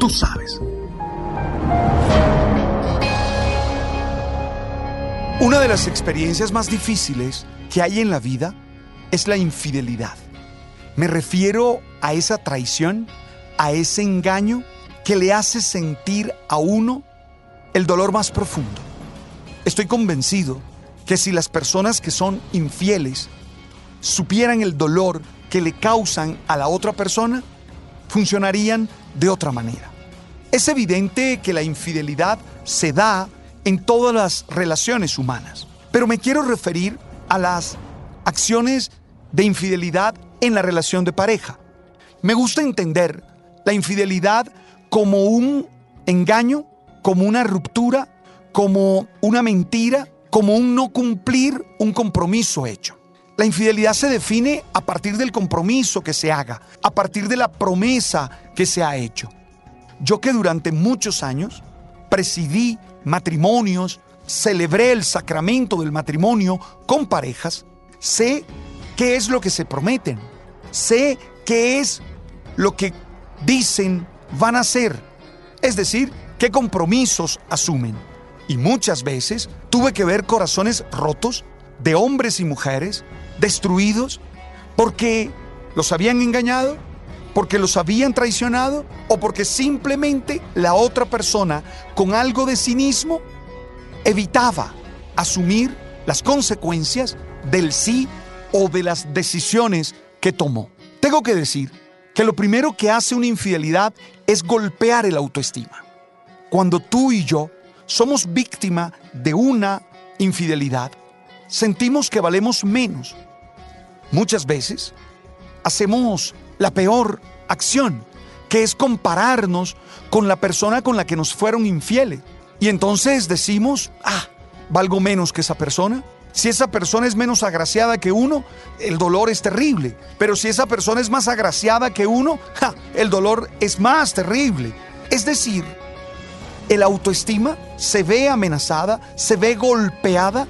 Tú sabes. Una de las experiencias más difíciles que hay en la vida es la infidelidad. Me refiero a esa traición, a ese engaño que le hace sentir a uno el dolor más profundo. Estoy convencido que si las personas que son infieles supieran el dolor que le causan a la otra persona, funcionarían de otra manera. Es evidente que la infidelidad se da en todas las relaciones humanas, pero me quiero referir a las acciones de infidelidad en la relación de pareja. Me gusta entender la infidelidad como un engaño como una ruptura, como una mentira, como un no cumplir un compromiso hecho. La infidelidad se define a partir del compromiso que se haga, a partir de la promesa que se ha hecho. Yo que durante muchos años presidí matrimonios, celebré el sacramento del matrimonio con parejas, sé qué es lo que se prometen, sé qué es lo que dicen van a hacer. Es decir, qué compromisos asumen. Y muchas veces tuve que ver corazones rotos de hombres y mujeres destruidos porque los habían engañado, porque los habían traicionado o porque simplemente la otra persona con algo de cinismo evitaba asumir las consecuencias del sí o de las decisiones que tomó. Tengo que decir que lo primero que hace una infidelidad es golpear el autoestima cuando tú y yo somos víctima de una infidelidad, sentimos que valemos menos. Muchas veces hacemos la peor acción, que es compararnos con la persona con la que nos fueron infieles. Y entonces decimos, ah, valgo menos que esa persona. Si esa persona es menos agraciada que uno, el dolor es terrible. Pero si esa persona es más agraciada que uno, el dolor es más terrible. Es decir, el autoestima se ve amenazada, se ve golpeada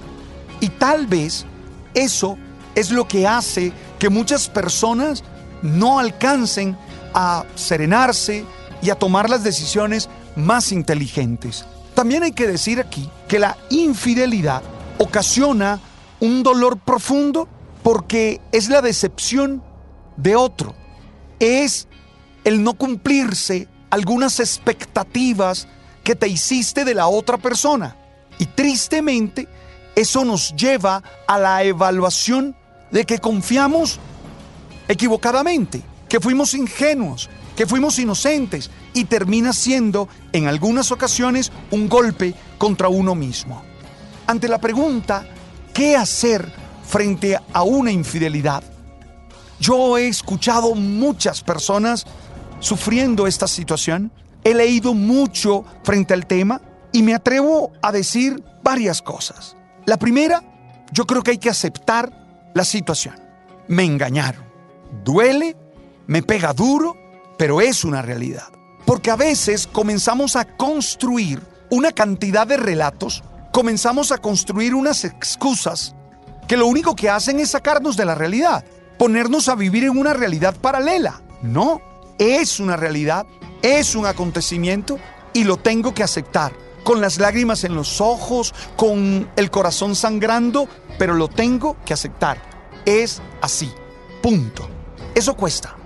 y tal vez eso es lo que hace que muchas personas no alcancen a serenarse y a tomar las decisiones más inteligentes. También hay que decir aquí que la infidelidad ocasiona un dolor profundo porque es la decepción de otro, es el no cumplirse algunas expectativas que te hiciste de la otra persona. Y tristemente, eso nos lleva a la evaluación de que confiamos equivocadamente, que fuimos ingenuos, que fuimos inocentes y termina siendo en algunas ocasiones un golpe contra uno mismo. Ante la pregunta, ¿qué hacer frente a una infidelidad? Yo he escuchado muchas personas sufriendo esta situación He leído mucho frente al tema y me atrevo a decir varias cosas. La primera, yo creo que hay que aceptar la situación. Me engañaron. Duele, me pega duro, pero es una realidad. Porque a veces comenzamos a construir una cantidad de relatos, comenzamos a construir unas excusas que lo único que hacen es sacarnos de la realidad, ponernos a vivir en una realidad paralela. No, es una realidad es un acontecimiento y lo tengo que aceptar. Con las lágrimas en los ojos, con el corazón sangrando, pero lo tengo que aceptar. Es así. Punto. Eso cuesta,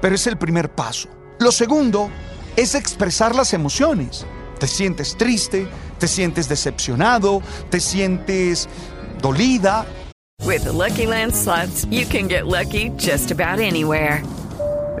pero es el primer paso. Lo segundo es expresar las emociones. Te sientes triste, te sientes decepcionado, te sientes dolida. With the Lucky Land slots, you can get lucky just about anywhere.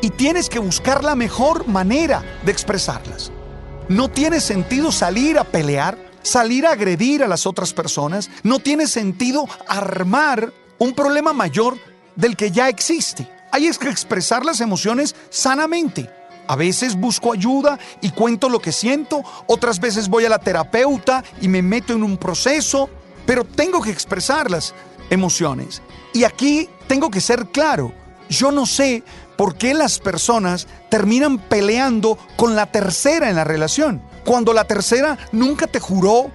Y tienes que buscar la mejor manera de expresarlas. No tiene sentido salir a pelear, salir a agredir a las otras personas. No tiene sentido armar un problema mayor del que ya existe. Hay que expresar las emociones sanamente. A veces busco ayuda y cuento lo que siento, otras veces voy a la terapeuta y me meto en un proceso, pero tengo que expresar las emociones. Y aquí tengo que ser claro, yo no sé por qué las personas terminan peleando con la tercera en la relación, cuando la tercera nunca te juró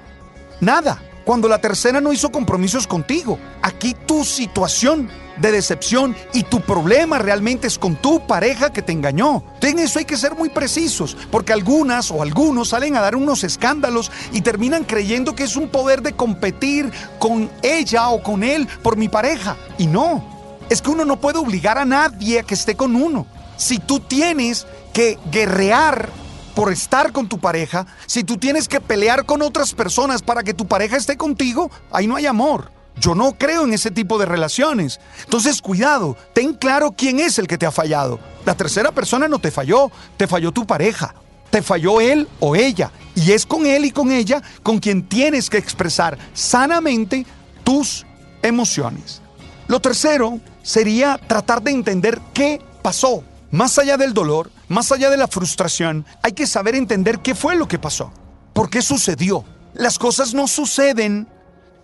nada, cuando la tercera no hizo compromisos contigo. Aquí tu situación de decepción y tu problema realmente es con tu pareja que te engañó. En eso hay que ser muy precisos, porque algunas o algunos salen a dar unos escándalos y terminan creyendo que es un poder de competir con ella o con él por mi pareja. Y no, es que uno no puede obligar a nadie a que esté con uno. Si tú tienes que guerrear por estar con tu pareja, si tú tienes que pelear con otras personas para que tu pareja esté contigo, ahí no hay amor. Yo no creo en ese tipo de relaciones. Entonces, cuidado, ten claro quién es el que te ha fallado. La tercera persona no te falló, te falló tu pareja, te falló él o ella. Y es con él y con ella con quien tienes que expresar sanamente tus emociones. Lo tercero sería tratar de entender qué pasó. Más allá del dolor, más allá de la frustración, hay que saber entender qué fue lo que pasó. ¿Por qué sucedió? Las cosas no suceden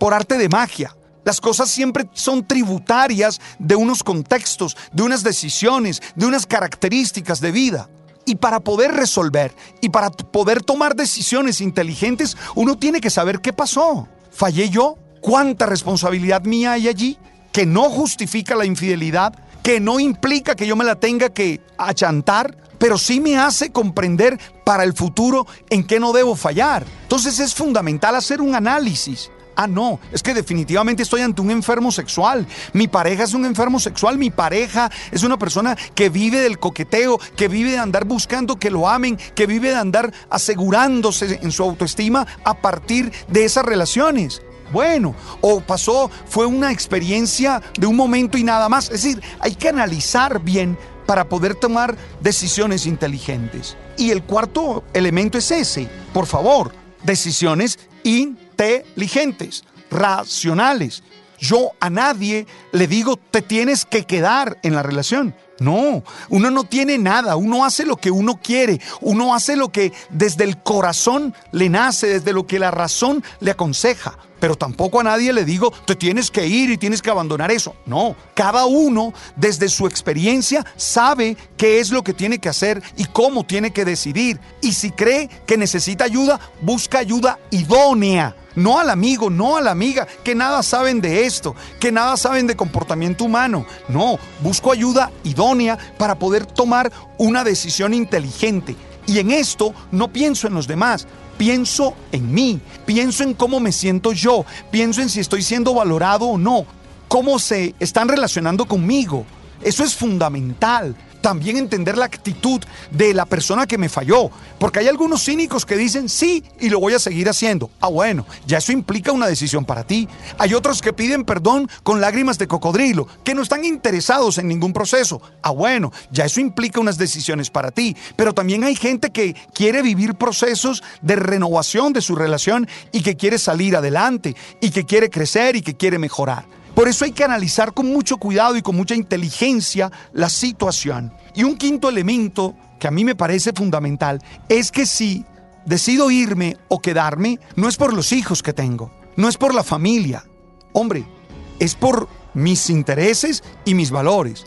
por arte de magia. Las cosas siempre son tributarias de unos contextos, de unas decisiones, de unas características de vida. Y para poder resolver y para poder tomar decisiones inteligentes, uno tiene que saber qué pasó. ¿Fallé yo? ¿Cuánta responsabilidad mía hay allí? Que no justifica la infidelidad, que no implica que yo me la tenga que achantar, pero sí me hace comprender para el futuro en qué no debo fallar. Entonces es fundamental hacer un análisis Ah, no, es que definitivamente estoy ante un enfermo sexual. Mi pareja es un enfermo sexual, mi pareja es una persona que vive del coqueteo, que vive de andar buscando que lo amen, que vive de andar asegurándose en su autoestima a partir de esas relaciones. Bueno, o pasó, fue una experiencia de un momento y nada más. Es decir, hay que analizar bien para poder tomar decisiones inteligentes. Y el cuarto elemento es ese, por favor, decisiones inteligentes, racionales. Yo a nadie le digo, te tienes que quedar en la relación. No, uno no tiene nada, uno hace lo que uno quiere, uno hace lo que desde el corazón le nace, desde lo que la razón le aconseja. Pero tampoco a nadie le digo, te tienes que ir y tienes que abandonar eso. No, cada uno desde su experiencia sabe qué es lo que tiene que hacer y cómo tiene que decidir. Y si cree que necesita ayuda, busca ayuda idónea no al amigo, no a la amiga, que nada saben de esto, que nada saben de comportamiento humano. No, busco ayuda idónea para poder tomar una decisión inteligente. Y en esto no pienso en los demás, pienso en mí, pienso en cómo me siento yo, pienso en si estoy siendo valorado o no, cómo se están relacionando conmigo. Eso es fundamental también entender la actitud de la persona que me falló. Porque hay algunos cínicos que dicen sí y lo voy a seguir haciendo. Ah, bueno, ya eso implica una decisión para ti. Hay otros que piden perdón con lágrimas de cocodrilo, que no están interesados en ningún proceso. Ah, bueno, ya eso implica unas decisiones para ti. Pero también hay gente que quiere vivir procesos de renovación de su relación y que quiere salir adelante y que quiere crecer y que quiere mejorar. Por eso hay que analizar con mucho cuidado y con mucha inteligencia la situación. Y un quinto elemento que a mí me parece fundamental es que si decido irme o quedarme, no es por los hijos que tengo, no es por la familia. Hombre, es por mis intereses y mis valores.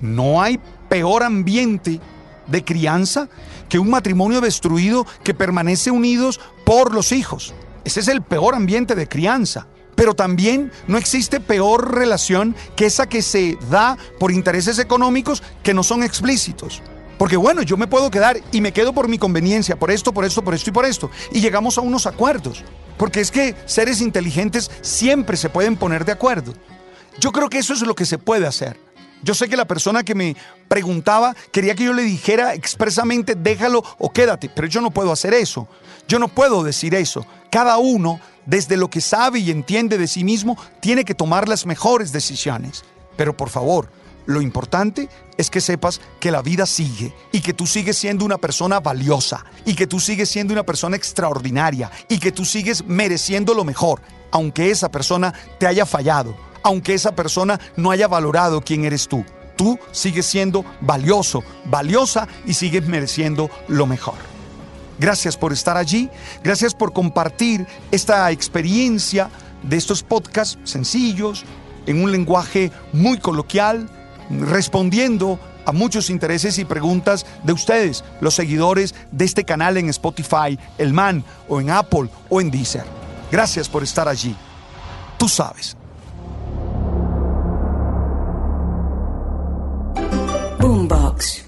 No hay peor ambiente de crianza que un matrimonio destruido que permanece unidos por los hijos. Ese es el peor ambiente de crianza. Pero también no existe peor relación que esa que se da por intereses económicos que no son explícitos. Porque bueno, yo me puedo quedar y me quedo por mi conveniencia, por esto, por esto, por esto y por esto. Y llegamos a unos acuerdos. Porque es que seres inteligentes siempre se pueden poner de acuerdo. Yo creo que eso es lo que se puede hacer. Yo sé que la persona que me preguntaba quería que yo le dijera expresamente déjalo o quédate, pero yo no puedo hacer eso. Yo no puedo decir eso. Cada uno, desde lo que sabe y entiende de sí mismo, tiene que tomar las mejores decisiones. Pero por favor, lo importante es que sepas que la vida sigue y que tú sigues siendo una persona valiosa y que tú sigues siendo una persona extraordinaria y que tú sigues mereciendo lo mejor, aunque esa persona te haya fallado, aunque esa persona no haya valorado quién eres tú. Tú sigues siendo valioso, valiosa y sigues mereciendo lo mejor. Gracias por estar allí, gracias por compartir esta experiencia de estos podcasts sencillos, en un lenguaje muy coloquial, respondiendo a muchos intereses y preguntas de ustedes, los seguidores de este canal en Spotify, El Man, o en Apple, o en Deezer. Gracias por estar allí. Tú sabes. Boombox.